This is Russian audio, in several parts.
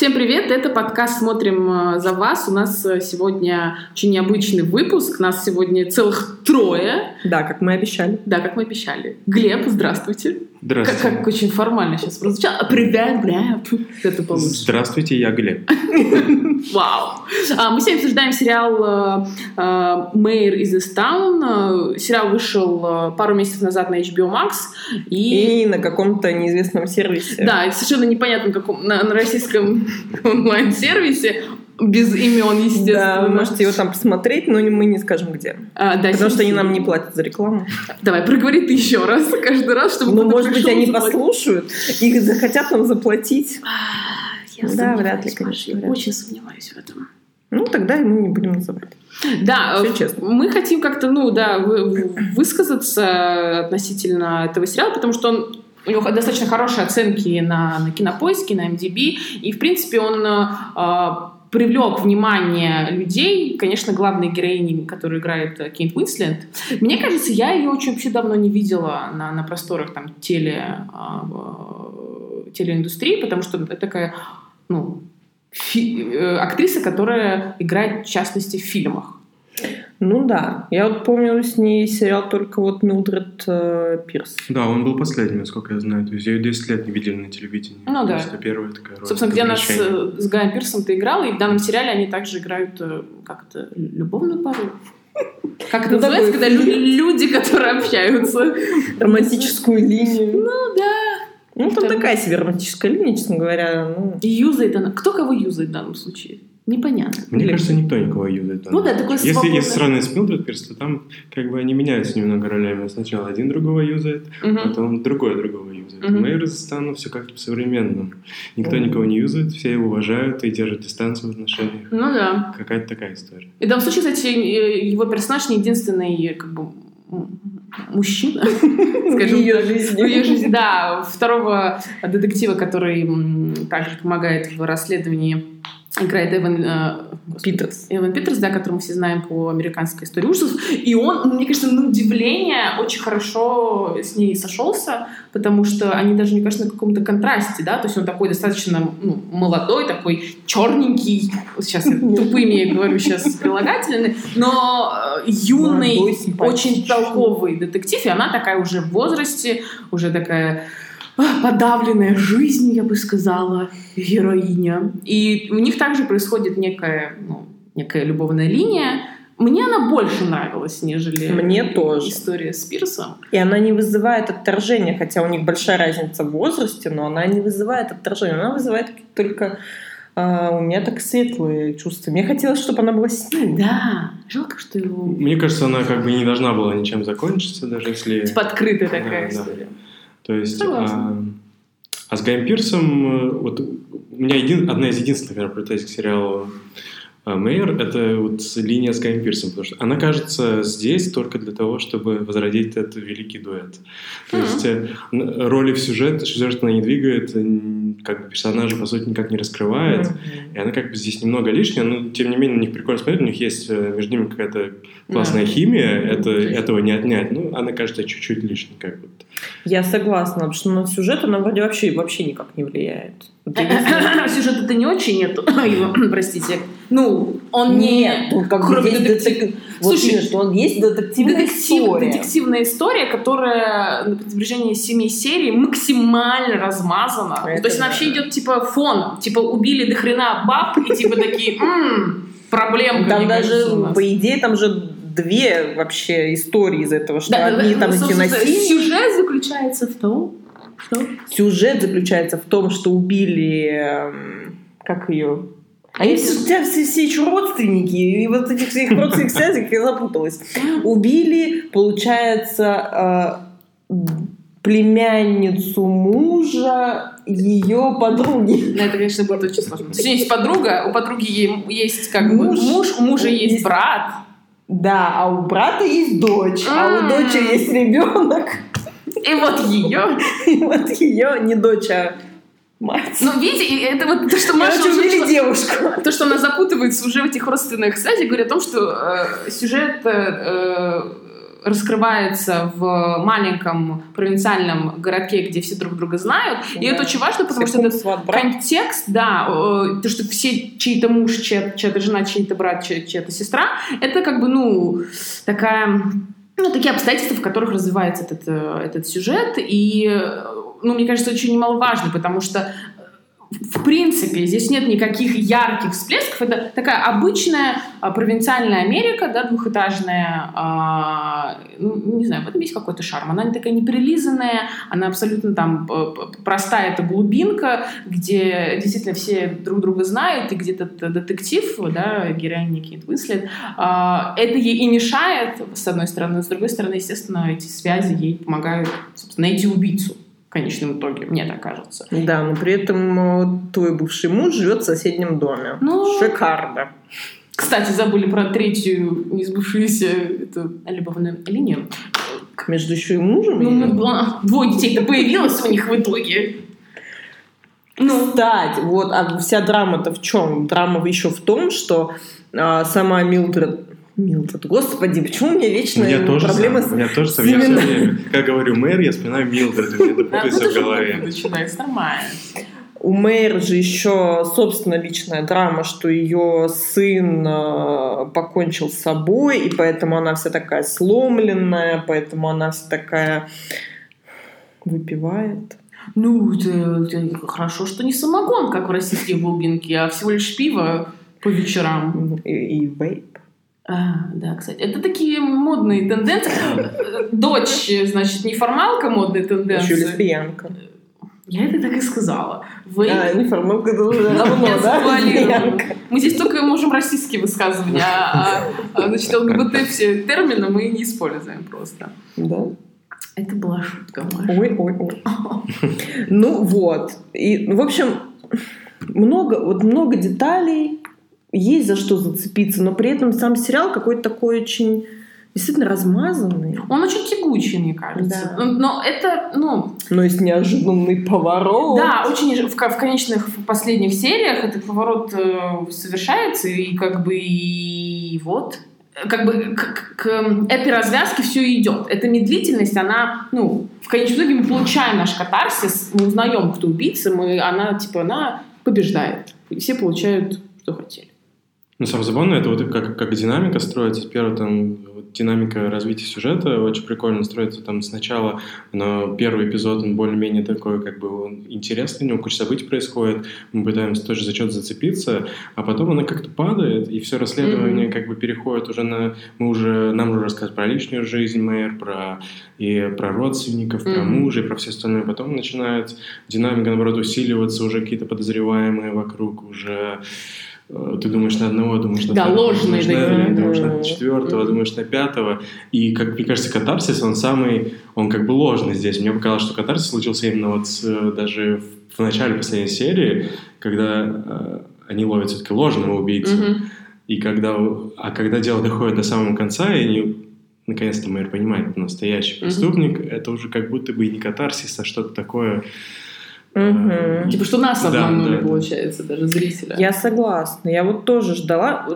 Всем привет, это подкаст «Смотрим э, за вас». У нас э, сегодня очень необычный выпуск. Нас сегодня целых трое. Да, как мы обещали. Да, как мы обещали. Глеб, здравствуйте. Здравствуйте. Как, как очень формально сейчас прозвучало. А, Привет, Глеб. Это получше. Здравствуйте, я Глеб. Вау. А, мы сегодня обсуждаем сериал э, «Мэйр из Истаун». Сериал вышел пару месяцев назад на HBO Max. И, и на каком-то неизвестном сервисе. Да, совершенно непонятно, каком, на, на российском онлайн-сервисе без имен, естественно. Да, вы можете его там посмотреть, но мы не скажем где. А, да, Потому что они нам не платят за рекламу. Давай, проговори ты еще раз, каждый раз, чтобы Ну, может быть, они послушают и захотят нам заплатить. Я да, вряд ли, конечно. Я вряд ли. очень сомневаюсь в этом. Ну, тогда мы не будем называть. Да, Всё честно. мы хотим как-то, ну, да, вы- высказаться относительно этого сериала, потому что он у него достаточно хорошие оценки на, на кинопоиске, на MDB, и, в принципе, он э, привлек внимание людей, конечно, главной героини, которую играет э, Кейт Уинслет. Мне кажется, я ее очень вообще давно не видела на, на просторах там теле, э, телеиндустрии, потому что это такая, ну, фи- э, актриса, которая играет, в частности, в фильмах. Ну да. Я вот помню с ней сериал только вот Милдред э, Пирс. Да, он был последним, насколько я знаю. То есть ее 10 лет не видели на телевидении. Ну да. То есть это первая такая роль. Собственно, где она с, приглашение. с Гаем Пирсом ты играла, и в данном сериале они также играют, э, как это, любовную пару? Как это Ну, называется, когда лю- люди, которые общаются? Романтическую линию. Ну да. Ну, там Там- такая себе романтическая линия, честно говоря. Ну, И юзает она. Кто кого юзает в данном случае? Непонятно. Мне кажется, никто никого юзает. там. Ну да, такой Если, свободный. если сравнивать с Милдред Пирс, то там как бы они меняются немного ролями. Сначала один другого юзает, Мгм. потом другой другого юзает. Мгм. Мэйр стану все как-то по-современному. Никто Мгм. никого не юзает, все его уважают и держат дистанцию в отношениях. Ну да. Какая-то такая история. И в данном случае, кстати, его персонаж не единственный как бы мужчина, скажем её так, жизни. в ее жизни. Да, второго детектива, который также помогает в расследовании, играет Эван э, Питерс. Эван Питерс, да, которого мы все знаем по американской истории ужасов. И он, ну, мне кажется, на удивление очень хорошо с ней сошелся, потому что они даже, мне кажется, на каком-то контрасте, да, то есть он такой достаточно ну, молодой, такой черненький, сейчас я тупыми говорю сейчас прилагательные, но э, юный, очень толковый детектив, и она такая уже в возрасте, уже такая подавленная жизнью, я бы сказала, героиня. И у них также происходит некая, ну, некая любовная линия. Мне она больше нравилась, нежели Мне тоже. история с Пирсом. И она не вызывает отторжения, хотя у них большая разница в возрасте, но она не вызывает отторжения. Она вызывает только а, у меня так светлые чувства. Мне хотелось, чтобы она была с ним. Да, жалко, что его... Мне кажется, она как бы не должна была ничем закончиться, даже если... Типа открытая такая Да, да. То есть, Согласна. а, а с Гаем Пирсом, э, вот у меня един- одна из единственных претензий к сериалу а, Мэйр — это вот линия с Гаем Пирсом, потому что она кажется здесь только для того, чтобы возродить этот великий дуэт. То Мгм. есть э, роли в сюжет, сюжет она не двигает, как бы персонажа, по сути, никак не раскрывает. И она как бы здесь немного лишняя, но тем не менее на них прикольно смотреть, у них есть э, между ними какая-то классная химия, это, этого не отнять. Ну, она кажется чуть-чуть лишней, как бы. Я согласна, потому что на сюжет она вроде вообще, вообще никак не влияет. Единственное- Сюжета-то не очень нету. Его, Простите. Ну, он не... Ну как кроме детектив- детек- Вот Слушай, что он есть детективная Детектив- история. детективная история, которая на протяжении семи серий максимально размазана. Это То есть она вообще идет типа фон. Типа убили до хрена баб и типа такие, «М, проблемка. Там даже, нас». по идее, там же две вообще истории из этого, что Да, одни да, там эти насильники. Сюжет заключается в том, что... Сюжет заключается в том, что убили... эм, Как ее? Они все, у тебя все, все еще родственники, и вот этих всех родственных связей я запуталась. Убили, получается, э, племянницу мужа ее подруги. На это, конечно, будет очень сложно. То есть есть подруга, у подруги есть как бы Муж. муж, у мужа есть Есть- брат. Да, а у брата есть дочь, а у М. дочери есть ребенок. И вот ее. И вот ее не дочь, а мать. Ну, видите, это вот то, что Маша Короче, уже начала- девушку. То, что она запутывается уже в этих родственных связях, говорит о том, что э, сюжет э, э, раскрывается в маленьком провинциальном городке, где все друг друга знают. И это очень важно, потому что этот контекст, да, то, что все чей-то муж, чья- чья-то жена, чей-то брат, чья- чья-то сестра, это как бы, ну, такая ну, такие обстоятельства, в которых развивается этот, э, этот сюжет. И, э, ну, мне кажется, очень немаловажно, потому что в принципе, здесь нет никаких ярких всплесков. Это такая обычная а, провинциальная Америка, да, двухэтажная. А, ну, не знаю, в этом есть какой-то шарм. Она не такая неприлизанная, она абсолютно там простая, это глубинка, где действительно все друг друга знают, и где-то детектив, да, героиня Кейт Уинслет, а, это ей и мешает, с одной стороны, с другой стороны, естественно, эти связи ей помогают, собственно, найти убийцу в конечном итоге, мне так кажется. Да, но при этом э, твой бывший муж живет в соседнем доме. Ну, Шикарно. Кстати, забыли про третью несбывшуюся эту любовную линию. Между еще и мужем? Ну, или? двое детей-то появилось у них в итоге. Ну. Кстати, вот, а вся драма-то в чем? Драма еще в том, что а, сама Милдред Милдред. Господи, почему у меня вечно меня тоже проблемы сам, с У меня тоже сам. Я все время, как говорю мэр, я вспоминаю Милдред, у меня это путается в голове. Начинается нормально. У Мэйр же еще, собственно, личная драма, что ее сын э, покончил с собой, и поэтому она вся такая сломленная, поэтому она вся такая выпивает. Ну, это, это хорошо, что не самогон, как в российских глубинке, а всего лишь пиво по вечерам. И, и вейп. А, да, кстати, это такие модные тенденции. Дочь, значит, неформалка модные тенденции. Еще лесбиянка. Я это так и сказала. Вы... А, неформалка это уже давно, да? Мы здесь только можем российские высказывания, а, а значит, ЛГБТ все термины мы не используем просто. Да. Это была шутка, Маша. Ой, ой, ой. Ну вот. И, в общем, много, вот много деталей, есть за что зацепиться, но при этом сам сериал какой-то такой очень действительно размазанный. Он очень тягучий, мне кажется. Да. Но это, ну... Но есть неожиданный поворот. Да, очень в, в конечных, в последних сериях этот поворот э, совершается, и как бы и вот как бы к, к этой развязке все идет. Эта медлительность, она, ну, в конечном итоге мы получаем наш катарсис, мы узнаем, кто убийца, мы, она, типа, она побеждает. И все получают, что хотели. Ну, самое забавное, это вот как, как динамика строится. Первое, там, вот, динамика развития сюжета очень прикольно строится. Там сначала, но первый эпизод, он более-менее такой, как бы, он интересный, у него куча событий происходит, мы пытаемся тоже за что-то зацепиться, а потом она как-то падает, и все расследование mm-hmm. как бы переходит уже на... Мы уже, нам уже рассказывают про личную жизнь мэр, про, и про родственников, mm-hmm. про мужа и про все остальное. Потом начинает динамика, наоборот, усиливаться, уже какие-то подозреваемые вокруг, уже ты думаешь на одного, думаешь на да, второго, ложные, думаешь, на, да, думаешь на четвертого, думаешь на пятого. И, как мне кажется, катарсис, он самый, он как бы ложный здесь. Мне показалось, что катарсис случился именно вот с, даже в, начале последней серии, когда э, они ловят все-таки ложного убийцу. Mm-hmm. И когда, а когда дело доходит до самого конца, и они наконец-то мэр понимает, настоящий преступник, mm-hmm. это уже как будто бы и не катарсис, а что-то такое Угу. Типа, что нас обманули, да, да, получается, даже зрителя. Я согласна. Я вот тоже ждала...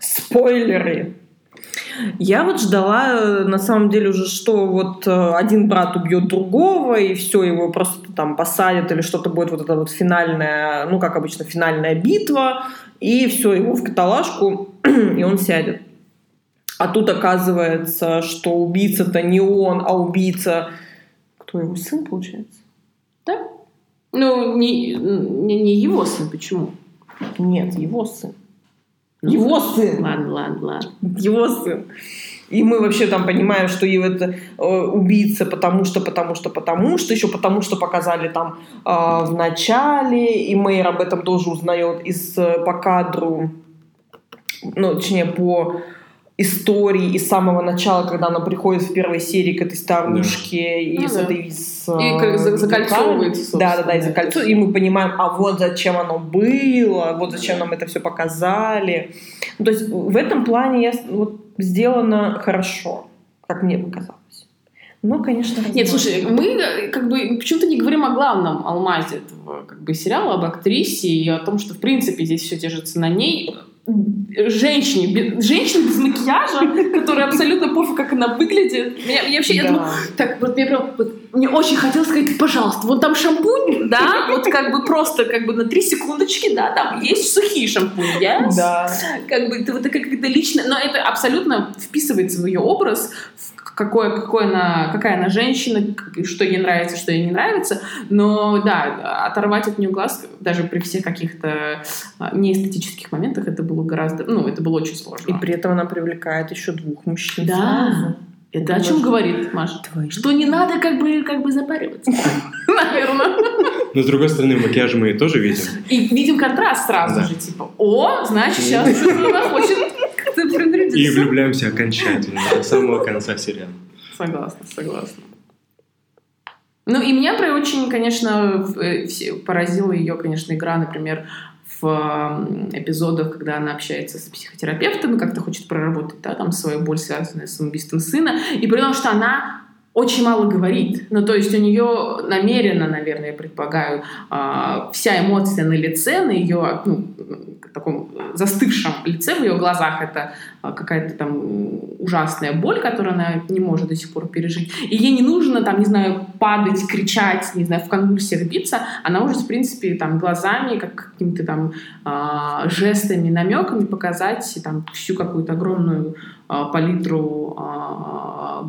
Спойлеры. Я вот ждала, на самом деле, уже, что вот э, один брат убьет другого, и все, его просто там посадят, или что-то будет вот эта вот финальная, ну, как обычно, финальная битва, и все, его в каталажку, и он сядет. А тут оказывается, что убийца-то не он, а убийца... Кто его сын, получается? Да? Ну, не, не, не его сын, почему? Нет, его сын. Ну, его сын! Ладно, ладно, ладно. Его сын. И мы вообще там понимаем, что его это э, убийца, потому что, потому что, потому что, еще потому что показали там э, в начале, и Мэйр об этом тоже узнает из э, по кадру, ну, точнее, по истории и с самого начала, когда она приходит в первой серии к этой старушке да. и ну, с да. этой с, и как закольцовывается. Да, да, да, и закольцовывается. И мы понимаем, а вот зачем оно было, вот зачем нам это все показали. Ну, то есть в этом плане я, вот, сделано хорошо, как мне показалось. Ну, конечно, возможно. Нет, слушай, мы как бы почему-то не говорим о главном алмазе этого как бы сериала, об актрисе и о том, что в принципе здесь все держится на ней женщине, без- женщине без макияжа, которая абсолютно пофиг, как она выглядит. Меня, меня вообще, я Да. думаю, так, вот мне прям, вот, мне очень хотелось сказать, пожалуйста, вот там шампунь, да, вот как бы просто как бы на три секундочки, да, там есть сухие шампуни, yes? Да. как бы это вот это как-то лично, но это абсолютно вписывается в ее образ, в какое, какой она, какая она женщина, что ей нравится, что ей не нравится. Но да, оторвать от нее глаз, даже при всех каких-то а, неэстетических моментах, это было гораздо, ну, это было очень сложно. И при этом она привлекает еще двух мужчин. Да. сразу. Это о чем говорит, Маша? Твои. Что не надо как бы, как бы запариваться. Наверное. Но с другой стороны, макияж мы тоже видим. И видим контраст сразу же, типа, о, значит, сейчас что-то она хочет И влюбляемся окончательно до самого конца сериала. Согласна, согласна. Ну и меня про очень, конечно, э, поразила ее, конечно, игра, например, в эпизодах, когда она общается с психотерапевтом и как-то хочет проработать, да, там свою боль, связанную с самоубийством сына, и при том, что она очень мало говорит. Ну, то есть у нее намеренно, наверное, я предполагаю, а, вся эмоция на лице, на ее ну, таком застывшем лице, в ее глазах это а, какая-то там ужасная боль, которую она не может до сих пор пережить. И ей не нужно, там, не знаю, падать, кричать, не знаю, в конвульсиях биться. Она может, в принципе, там, глазами, как какими-то там а, жестами, намеками показать там всю какую-то огромную а, палитру а,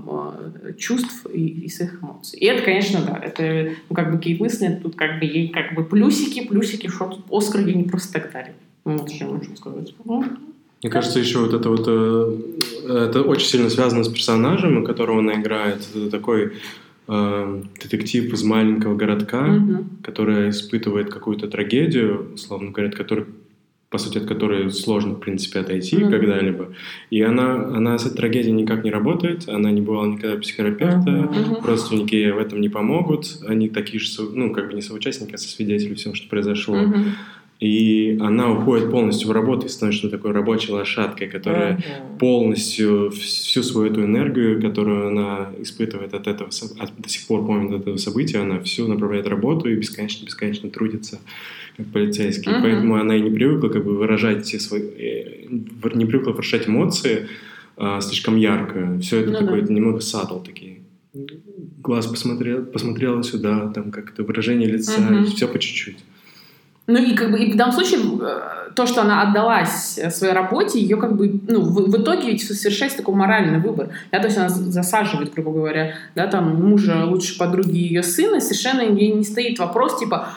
чувств и, и своих эмоций. И это, конечно, да, это, ну, как бы Кейт Уинслет, тут как бы ей как бы плюсики, плюсики, что Оскар ей не просто так дали. Ну, Вот что могу сказать. Ну, Мне кажется, еще вот это вот э, это очень сильно связано с персонажем, которого она играет. Это такой э, детектив из маленького городка, мгм. который испытывает какую-то трагедию, условно говоря, от которой, по сути, от которой сложно, в принципе, отойти да. когда-либо. И она, она с этой трагедией никак не работает, она не бывала никогда психотерапевта. Мгм. родственники ей в этом не помогут, они такие же, ну, как бы не соучастники, а свидетели всего, что произошло. Мгм. И она уходит полностью в работу и становится такой рабочей лошадкой, которая Мгм. полностью всю свою эту энергию, которую она испытывает от этого, от- до сих пор помнит от этого события, она всю направляет работу и бесконечно-бесконечно трудится как полицейский. Мгм. Поэтому она и не привыкла как бы выражать все свои... э, не привыкла выражать эмоции а, слишком ярко. Все это Ну такое да. немного сатл такие. Глаз посмотрел, посмотрела сюда, там как-то выражение лица, Мгм. все по чуть-чуть. Ну и как бы и в данном случае э, то, что она отдалась э, своей работе, ее как бы ну в, в итоге ведь совершается такой моральный выбор, да, то есть она засаживает, грубо говоря, да, там мужа лучшей подруги ее сына, совершенно ей не стоит вопрос типа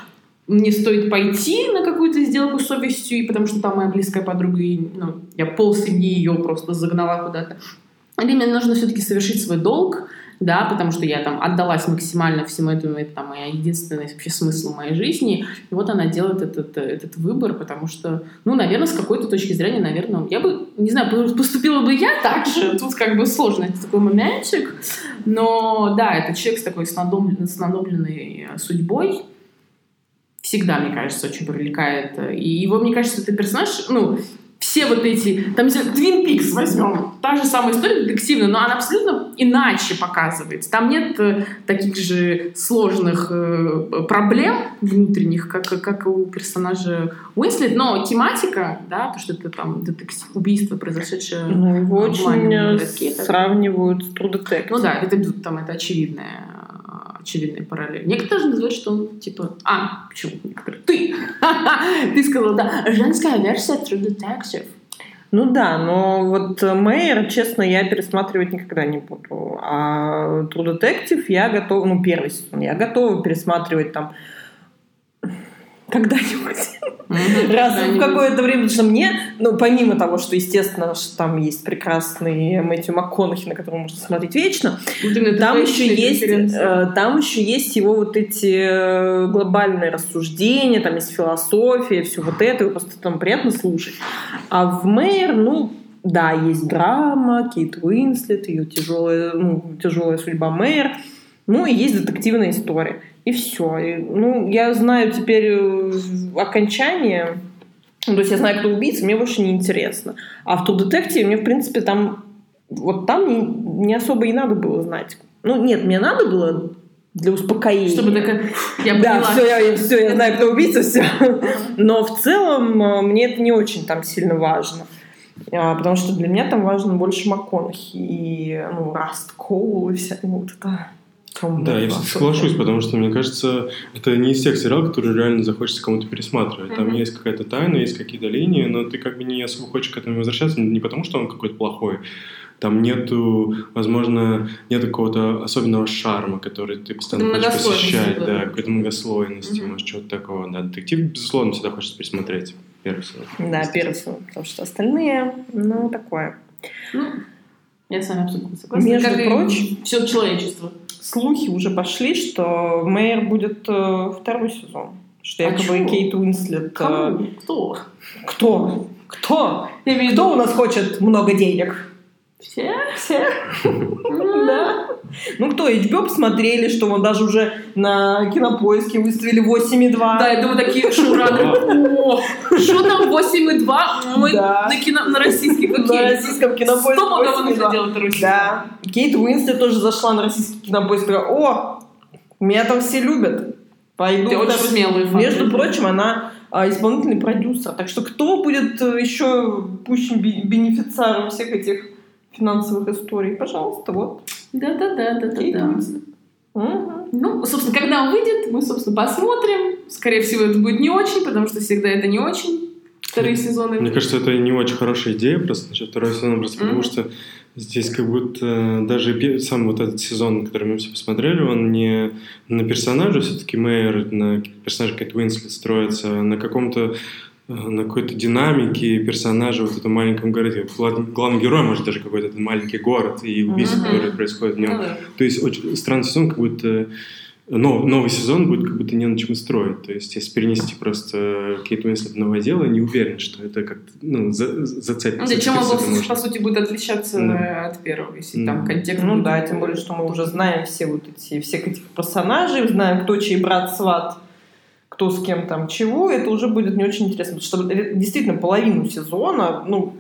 мне стоит пойти на какую-то сделку с совестью, и потому что там моя близкая подруга, и, ну, я пол семьи ее просто загнала куда-то. Или мне нужно все-таки совершить свой долг, да, потому что я там отдалась максимально всему этому, это там моя единственный вообще смысл моей жизни. И вот она делает этот, этот выбор, потому что, ну, наверное, с какой-то точки зрения, наверное, я бы, не знаю, поступила бы я так же, тут как бы сложно, это такой моментчик, но да, это человек с такой снадобленной, снадобленной судьбой, всегда, мне кажется, очень привлекает. И его, мне кажется, это персонаж, ну, все вот эти, там, Twin Peaks возьмем, та же самая история детективная, но она абсолютно иначе показывается. Там нет э, таких же сложных э, проблем внутренних, как, как у персонажа Уинслет, но тематика, да, то, что это там детектив, убийство, произошедшее Ну, его очень городке, сравнивают с True Detective. Ну да, это там это очевидная очевидная параллель. Некоторые даже называют, что он типа... А, почему некоторые? Ты! Ты сказала, да, женская версия True Detective. Ну да, но вот Мэйр, честно, я пересматривать никогда не буду. А True Detective я готова, ну первый сезон, я готова пересматривать там когда-нибудь. Раз в какое-то время, потому что мне, ну, помимо того, что, естественно, что там есть прекрасный Мэтью МакКонахи, на которого можно смотреть вечно, там еще есть, э, там еще есть его вот эти э, глобальные рассуждения, там есть философия, все вот это, просто там приятно слушать. А в Мэйр, ну, да, есть драма, Кейт Уинслет, ее тяжелая, ну, тяжелая судьба Мэйр, ну, и есть детективная история. И все. И, ну, я знаю теперь окончание. Ну, то есть я знаю, кто убийца, мне больше не интересно. А в Detective мне, в принципе, там вот там не, не особо и надо было знать. Ну, нет, мне надо было для успокоения. Чтобы такая... Я да, поняла. все, я, все, я знаю, кто убийца, все. Но в целом э, мне это не очень там сильно важно. А, Потому что для меня там важно больше МакКонахи и ну, Раст Коул и вся ну, вот это. Тёмная Да, я соглашусь, потому что, мне кажется, это не из тех сериалов, которые реально захочется кому-то пересматривать. Там есть какая-то тайна, есть какие-то линии, но ты как бы не особо хочешь к этому возвращаться, не потому что он какой-то плохой. Там нету, возможно, нет какого-то особенного шарма, который ты постоянно хочешь посещать, да. какой-то многослойности, Мгм. может, чего-то такого. Да, детектив, безусловно, всегда хочется пересмотреть. Первый сезон. Да, первый сезон, потому что остальные, ну, такое. Ну, я с вами абсолютно согласна. Между Как прочим- все человечество. Слухи уже пошли, что Мэйр будет э, второй сезон. Что А якобы чего? Кейт Уинслет... э? Кто? кто? Кто? Я имею в Кто виду у нас хочет много денег? все? Все? Да. Ну кто, HBO посмотрели, что мы даже уже на кинопоиске выставили 8,2. Да, я думаю, такие шураны. О, что там 8,2? Мы Да. на, кино, на российских, окей. На российском кинопоиске Стопудово нужно 8,2. делать сезон. Да. Кейт Уинслет тоже зашла на российский кинопоиск. Говорит, О, меня там все любят. Пойду. Ты очень смелый факт. Между прочим, она а, исполнительный продюсер. Так что кто будет э, еще пусть би- бенефициаром всех этих финансовых историй? Пожалуйста, вот. Да-да-да, Кейт да-да-да. Уинслет. Мгм. Ну, собственно, когда он выйдет, мы, собственно, посмотрим. Скорее всего, это будет не очень, потому что всегда это не очень. Вторые сезоны. Мне кажется, это не очень хорошая идея просто насчет второго сезона, просто потому Мгм. что здесь как будто даже пе- сам вот этот сезон, который мы все посмотрели, он не на персонаже, все-таки Мэйр, на персонаже Кэт Уинслет строится, а на каком-то э, на какой-то динамике персонажа вот в этом маленьком городе. Глав- Главный герой, может, даже какой-то маленький город и убийства, Мгм. которые происходят в нем. Ну да. То есть очень странный сезон, как будто нов- новый сезон будет как будто не на чем строить. То есть если перенести просто Кейт Уинслет в новое дело, не уверен, что это как-то ну, за- зацепится. Да, чем Зацепиться по, может. по сути, будет отличаться Да. от первого, если Да. там контекст Ну да, тем более, что мы уже знаем все вот эти, всех этих персонажей, знаем, кто чей брат, сват, кто с кем там чего, это уже будет не очень интересно. Потому что действительно половину сезона, ну,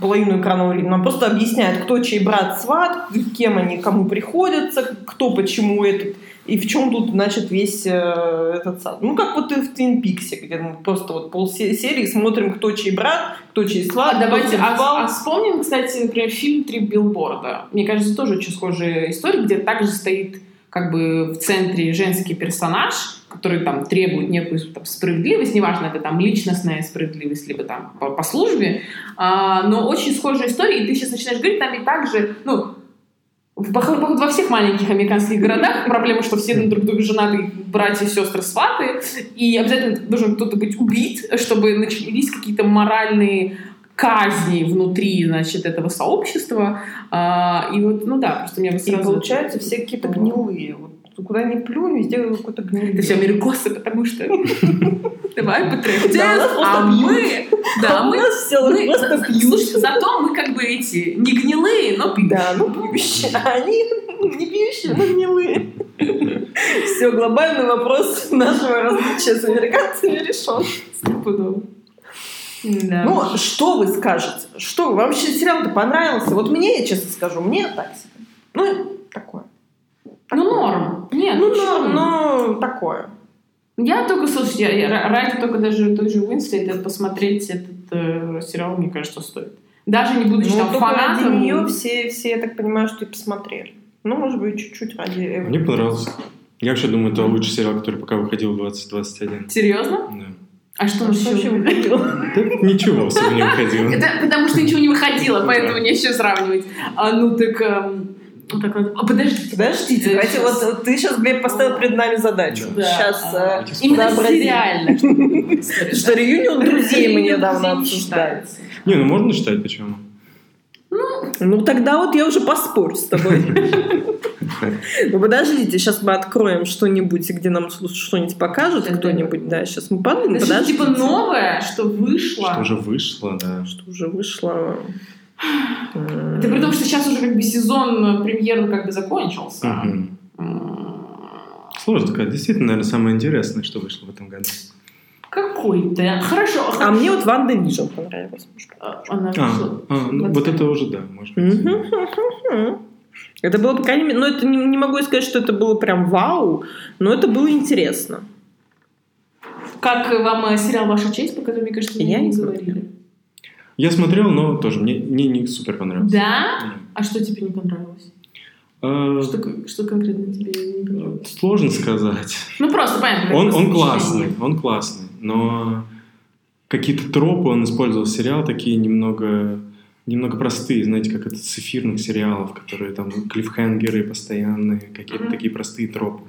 половину экранного времени, нам просто объясняют, кто чей брат, сват, кем они, кому приходятся, кто почему этот, и в чем тут, значит, весь э, этот сад. Ну, как вот и в Твин Пиксе, где мы просто вот полсерии смотрим, кто чей брат, кто чей сват, А давайте, а, а вспомним, кстати, например, фильм «Три билборда». Мне кажется, тоже очень схожая история, где также стоит как бы в центре женский персонаж, который там требует некую там, справедливость, неважно, это там личностная справедливость, либо там по, по службе, А, но очень схожая история, и ты сейчас начинаешь говорить, там и также, ну, походу, во всех маленьких американских городах проблема, что все друг друга женаты, братья, сестры, сваты, и обязательно должен кто-то быть убит, чтобы начались какие-то моральные казни внутри, значит, этого сообщества. А, и вот, ну да, просто мне вот И сразу... получаются все какие-то гнилые. Вот куда ни плюнь, везде какой-то гнилый. Это все америкосы, потому что... Давай, просто А мы... Да, мы... все мы- просто. Слушай, зато мы как бы эти не гнилые, но пьют. Да, ну пьющие. А они не пьющие, но гнилые. Все, глобальный вопрос нашего различия с американцами решен. Стопудово. Да. Ну, что вы скажете? Что вы? Вам вообще сериал-то понравился? Вот мне, я честно скажу, мне так себе. Ну, такое. Ну, норм. Нет, Ну, почему? но, но такое. Я только, слушайте, я, я ра- ради только даже той же Уинслет посмотреть этот э, сериал, мне кажется, стоит. Даже не будучи Ну, там только ради фанатом. нее все, все, я так понимаю, что и посмотрели. Ну, может быть, чуть-чуть ради Эвы. Мне понравился. Я вообще думаю, это лучший сериал, который пока выходил в 2021. Серьезно? Да. А что нас вообще еще? выходило? Да ничего особо не выходило. Это потому что ничего не выходило, поэтому не еще сравнивать. А, ну так... эм, ну, так а, подождите. Подождите, давайте, вот ты сейчас, Глеб, поставил перед нами задачу. Да. Сейчас А, э, Именно сериально. Что реюнион друзей мы недавно обсуждали. Не, ну можно считать, почему? Ну тогда вот я уже поспорю с тобой. Ну подождите, сейчас мы откроем что-нибудь, где нам слушать что-нибудь покажет Да-да. кто-нибудь. Да, сейчас мы подумаем. Это что-то типа Подождите. новое, что вышло. Что уже вышло, да. Что уже вышло. Это при том, что сейчас уже как бы сезон премьеры как бы закончился. Сложно сказать. Действительно, наверное, самое интересное, что вышло в этом году. Какой-то. Хорошо. А мне вот Wanda Vision понравилась. А, Она А, вышла. а, ну, вот это уже да, может быть. Это было, по крайней мере, ну, это не, не могу сказать, что это было прям вау, но это было интересно. Как вам э, сериал «Ваша честь», по которому, мне кажется, мы Я не не говорили? Я смотрел, но тоже мне, мне не супер понравился. Да? А что тебе не понравилось? А, Что, что конкретно тебе не понравилось? Сложно сказать. Ну, просто, понятно. Он, он классный, он классный, но какие-то тропы он использовал в сериал такие немного, немного простые, знаете, как это с эфирных сериалов, которые там клиффхенгеры постоянные, какие-то Мгм. такие простые тропы.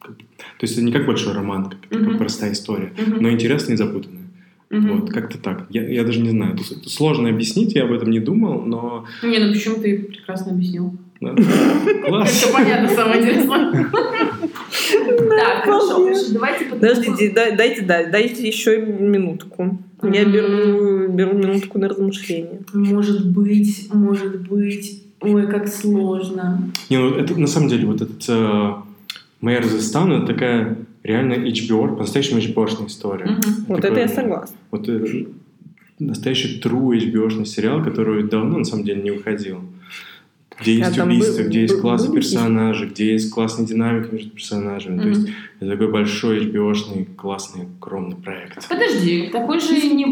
Как- То есть это не как большой роман, как такая Мгм. простая история, Мгм. но интересная и запутанная. Мгм. Вот, как-то так. Я, я даже не знаю. Это сложно объяснить, я об этом не думал, но... Не, ну почему ты прекрасно объяснил? да. Класс. Все понятно, самое интересное. Так, хорошо, давайте Подождите, дай- дайте, да, дайте еще минутку. Я беру, беру минутку на размышление. Может быть, может быть. Ой, как сложно. Не, ну это на самом деле вот этот э, Мэр Зестан, это такая реально HBO, по-настоящему HBO-шная история. Вот Такой, это я согласна. Вот э, настоящий true HBO-шный сериал, который давно на самом деле не выходил. Где есть А был- где есть классные были персонажи, где есть классная динамика между персонажами. То есть это такой большой HBO-шный, классный, огромный проект. Подожди, такой же не...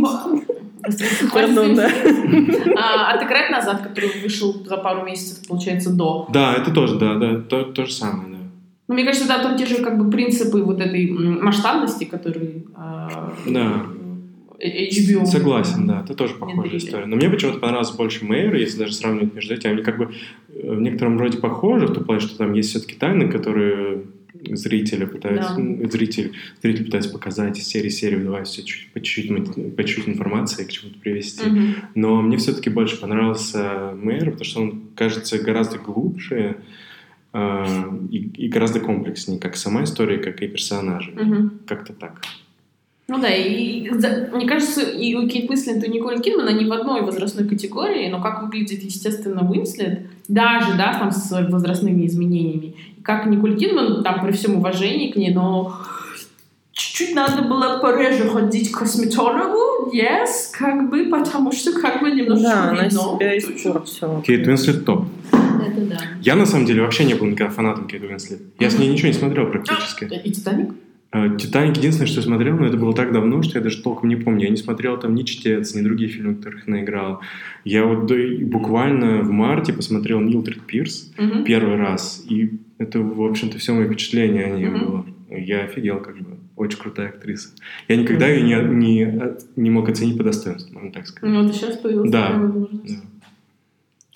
Пардон, да. А, «Отыграть назад», который вышел за пару месяцев, получается, до. Да, это тоже, да, да, то, то же самое, да. Ну, мне кажется, да, там те же как бы принципы вот этой масштабности, которые а, Да. HBO. Согласен, да, это тоже похожая Внедрили. история. Но мне почему-то понравился больше Мэйр, если даже сравнивать между этими. Они как бы э, в некотором роде похожи, в том плане, что там есть все-таки тайны, которые зрители пытаются, Да. ну, зритель, зритель пытается показать из серии давая все чуть, по чуть-чуть, по чуть-чуть информации к чему-то привести. Мгм. Но мне все-таки больше понравился Мэйр, потому что он кажется гораздо глубже э, и, и гораздо комплекснее, как сама история, как и персонажи. Мгм. Как-то так. Ну да, и мне кажется, и у Кейт Уинслет, и у Николь Кидман, они в одной возрастной категории, но как выглядит, естественно, Уинслет, даже, да, там с возрастными изменениями, и как Николь Кидман, там, при всем уважении к ней, но чуть-чуть надо было пореже ходить к косметологу, yes, как бы, потому что как бы немножечко Да, она видно. себя испортила. Кейт Уинслет топ. Это да. Я на самом деле вообще не был никогда фанатом Кейт Уинслет. Я с ней ничего не смотрел практически. И Титаник? Э, Титаник единственное, что я смотрел, но это было так давно, что я даже толком не помню. Я не смотрел там ни Чтец, ни другие фильмы, в которых она играла. Я вот буквально в марте посмотрел Милдред Пирс Мгм. первый раз, и это, в общем-то, все мое впечатление о ней Мгм. было. Я офигел, как бы. Очень крутая актриса. Я никогда ее не, не, не мог оценить по достоинству, можно так сказать. Ну, вот сейчас появилась Да. возможность. Да.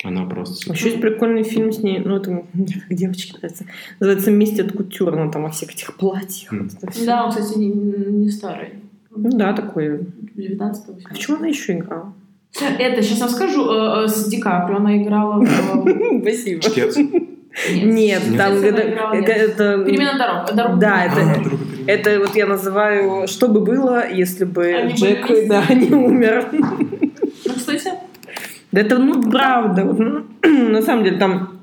Она просто. Еще есть прикольный фильм с ней, ну это мне как девочке нравится. Называется «Месть от кутюр», она там во всех этих платьях. Мгм. вот. Да, он, кстати, не, не старый. Ну да, такой. 19 А в чем она еще играла? Это, сейчас вам скажу, э, э, с Ди Каприо она играла в... Спасибо. Чтец. Нет, там это, Перемена дорог. Да, это, это- вот я называю «Что бы было, если бы Джек да, не умер». Да это, ну, правда. Вот, ну, на самом деле, там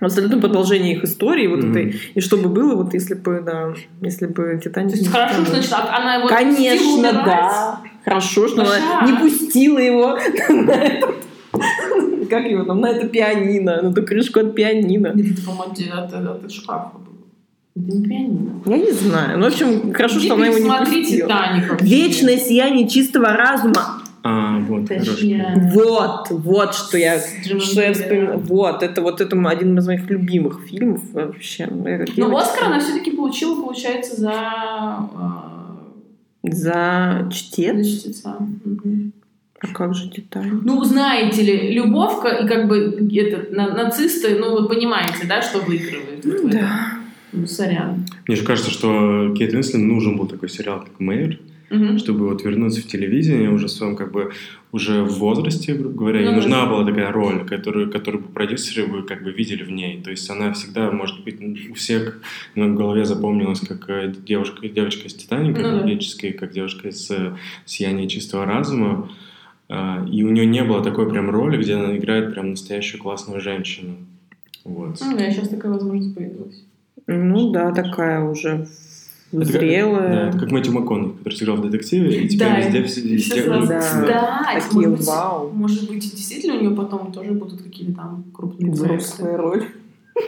абсолютно продолжение их истории вот Мгм. этой. И что бы было, вот если бы, да, если бы Титаник... то есть хорошо, что значит, она его пустила Конечно, да. Хорошо, что Маша. она не пустила его на этот... Как его там, на это пианино, на эту крышку от пианино. Это, по-моему, от, от, шкафа было. Это не пианино. Я не знаю. Ну, в общем, хорошо, что она его не пустила. Вечное сияние чистого разума. А, вот. Точнее. Вот, вот что я, что я да. Вот, это вот это один из моих любимых фильмов вообще. Но. Оскар она все-таки получила, получается, за... э, За чтец? за чтеца. А как же Титаник? Ну, знаете ли, любовка и как бы это, на- нацисты, ну, вы понимаете, да, что выигрывают. этом. Да. Ну, сорян. Мне же кажется, что Кейт Уинслет нужен был такой сериал, как «Мэйр», Мгм. чтобы вот вернуться в телевидение уже в своем как бы уже в возрасте, грубо говоря, Ну, ей да. нужна была такая роль, которую, которую бы продюсеры бы как бы видели в ней. То есть она всегда, может быть, у всех ну, в голове запомнилась как э, девушка, девочка из «Титаника», Ну, да. как девушка из э, «Сияния чистого разума». А, И у нее не было такой прям роли, где она играет прям настоящую классную женщину. Вот. Ну, да, сейчас такая возможность появилась. Ну да, такая уже Это как- зрелая. Да, это как Мэтью МакКонахи, который сыграл в детективе, и теперь Да, везде все, везде-. Да. Кстати, Такие может быть, вау. может быть, действительно у нее потом тоже будут какие-то там крупные проекты. Взрослая роль.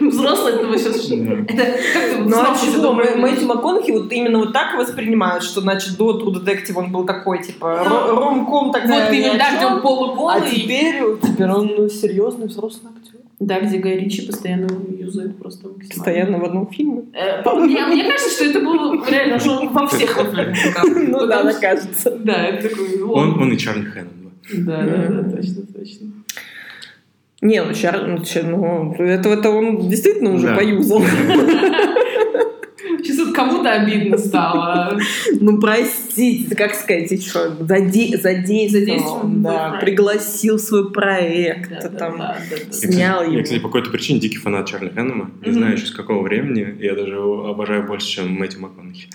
Взрослый этого сейчас... Да. Ну а чего? Мэтью МакКонахи вот именно вот так воспринимают, что, значит, до True Detective он был такой, типа, ро- ромком такая Вот именно, да, где он чём. полуголый. А теперь, теперь он ну, серьезный взрослый актер. Да, где Гай Ричи постоянно его юзает просто максимально. Постоянно в одном фильме. Э, Мне, мне кажется, что это было реально, что он во всех играл. Ну да, что- кажется. Да, это такой... Он, он и Чарли Хэннон. Да, да, да, точно, точно. Не, ну, Чар- ну, Чар- ну, это, это он действительно уже Да. поюзал. Кому-то обидно стало. Ну, простите, как сказать, что, заде- задействовал, Задействовал в да, пригласил свой проект, да, там, Снял его. я, кстати, по какой-то причине дикий фанат Чарли Хэннема. Не знаю еще с какого времени. Я даже его обожаю больше, чем Мэтью МакКонахи.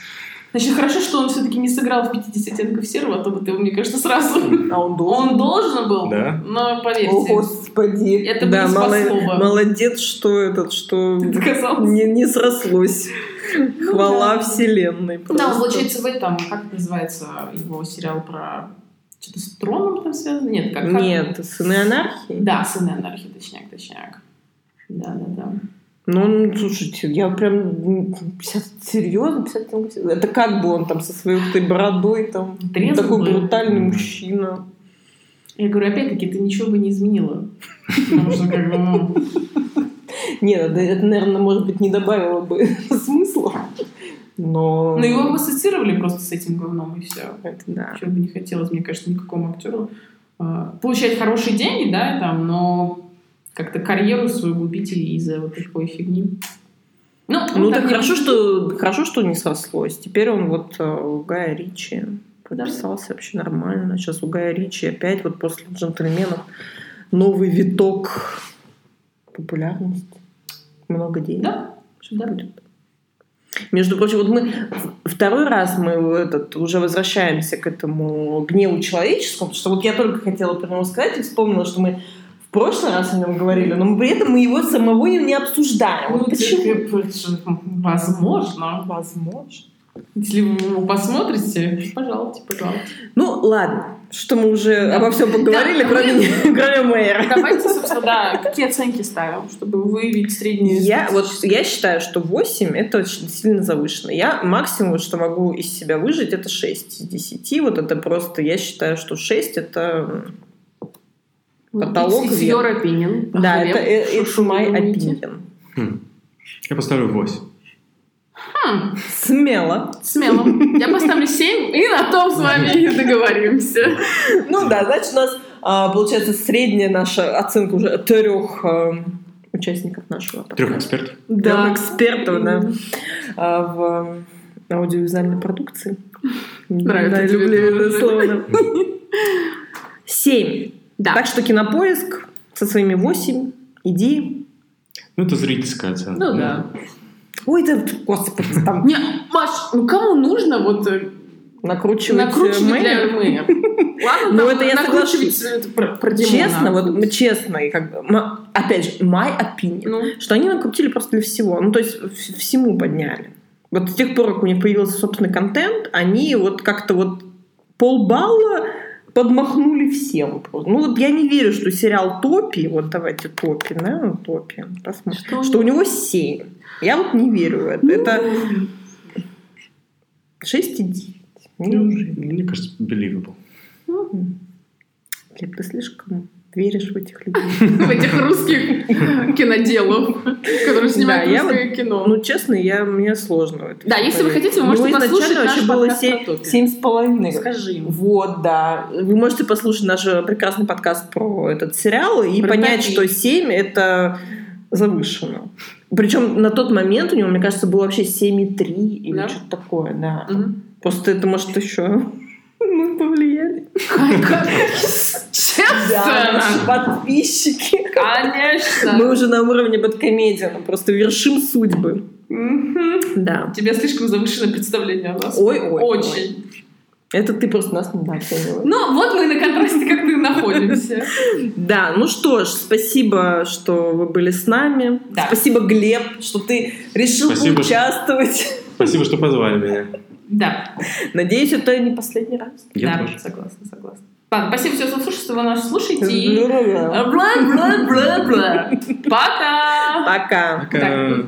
Значит, хорошо, что он все-таки не сыграл в 50 оттенков серого, а то бы ты, мне кажется, сразу... А он должен? Он должен был, Да? но поверьте, О, господи. Это бы да, не спасло бы. молодец, что этот, что ты доказал. не, не срослось. Хвала да. вселенной. Да, просто. он, получается, в этом, как это называется, его сериал про... Что-то с троном там связано? Нет, как? как- Нет, сыны анархии. Да, сыны анархии, точняк, точняк. Да, да, да. Ну, ну, слушайте, я прям 50, серьезно, 50, это как бы он там со своей этой бородой там Трезвый такой был. брутальный мужчина. Я говорю, опять-таки, ты ничего бы не изменила. Потому что, как бы, ну, Нет, это, это, наверное, может быть, не добавило бы смысла. Но... Ну, его ассоциировали просто с этим говном, и все. Это да. Чего бы не хотелось, мне кажется, никакому актеру. а, Получать хорошие деньги, да, там, но как-то карьеру свою губить из-за вот такой фигни. Ну, Ну, так не хорошо, будет. что, хорошо, что не срослось. Теперь он вот э, у Гая Ричи подписался вообще нормально. Сейчас у Гая Ричи опять вот после «Джентльменов» новый виток популярности. Много денег. Да, да. будет. Между прочим, вот мы второй раз мы этот, уже возвращаемся к этому гневу человеческому, потому что вот я только хотела про него сказать и вспомнила, что мы в прошлый раз о нем говорили, но при этом мы его самого не, обсуждаем. Вот Ну, почему? Возможно. Возможно. Если вы его посмотрите, пожалуйте, пожалуйста. Ну, ладно, что мы уже Да. обо всем поговорили, Да, кроме, кроме мэра. Давайте, собственно, да, какие оценки ставим, чтобы выявить средние Я, вот, я считаю, что 8 это очень сильно завышено. Я максимум, что могу из себя выжить, это 6 из 10. Вот это просто, я считаю, что 6 это... потолок It's your opinion. Да, это э, it's my opinion. Хм. Я поставлю 8. Хм, Смело. смело. Я поставлю 7, и на том с вами и договоримся. Ну да, значит, у нас а, получается средняя наша оценка уже трех участников нашего Трех экспертов. Трех экспертов, да. а, в аудиовизуальной продукции. Нравится Да, люблю это слово. да. Семь. Да. Так что кинопоиск со своими восемь. Иди. Ну, это зрительская оценка. Ну да. Ой, да, господи, там Не, Маш, ну кому нужно вот э, накручивать накручивать э, для мэйр. мы? Ладно, Ну, там это я накручивать это про, про Димона. Честно, вот м, честно, и как бы, опять же, my opinion, Ну, что они накрутили просто для всего. Ну, то есть всему подняли. Вот с тех пор, как у них появился собственный контент, они вот как-то вот полбалла подмахнули всем. Ну, вот я не верю, что сериал Топи, вот давайте Топи, да, ну, Топи, посмотрим, Что? что, у него 7. Я вот не верю в это. Это 6,9. Неужели? Мне кажется, believable. Глеб, ты слишком веришь в этих людей. в этих русских киноделов, которые снимают русское кино. Ну, честно, я, мне сложно Да, если вы хотите, вы У него можете послушать наш было семь- семь с половиной. Скажи. Вот, да. Вы можете послушать наш прекрасный подкаст про этот сериал и понять, что 7 это завышено. Причем на тот момент у него, мне кажется, было вообще 7,3 или Да? что-то такое, да. Мгм. Просто это, может, еще мы повлияли. Да, наши Честно? подписчики. Конечно. Мы уже на уровне Бэткомедиана, просто вершим судьбы. Да. У тебя слишком завышенное представление о нас. Ой, ой, Очень. Это ты просто нас недооцениваешь. Ну, вот мы на контрасте как-то и находимся. Да, ну что ж, спасибо, что вы были с нами. Спасибо, Глеб, что ты решил Спасибо. поучаствовать. Спасибо, что позвали меня. Да, Надеюсь, это не последний раз. Я да, тоже. согласна, согласна. Ладно, спасибо всем за слушательство, вы нас слушаете. и- Здорово. Бла-бла-бла-бла. Пока! Пока. Пока.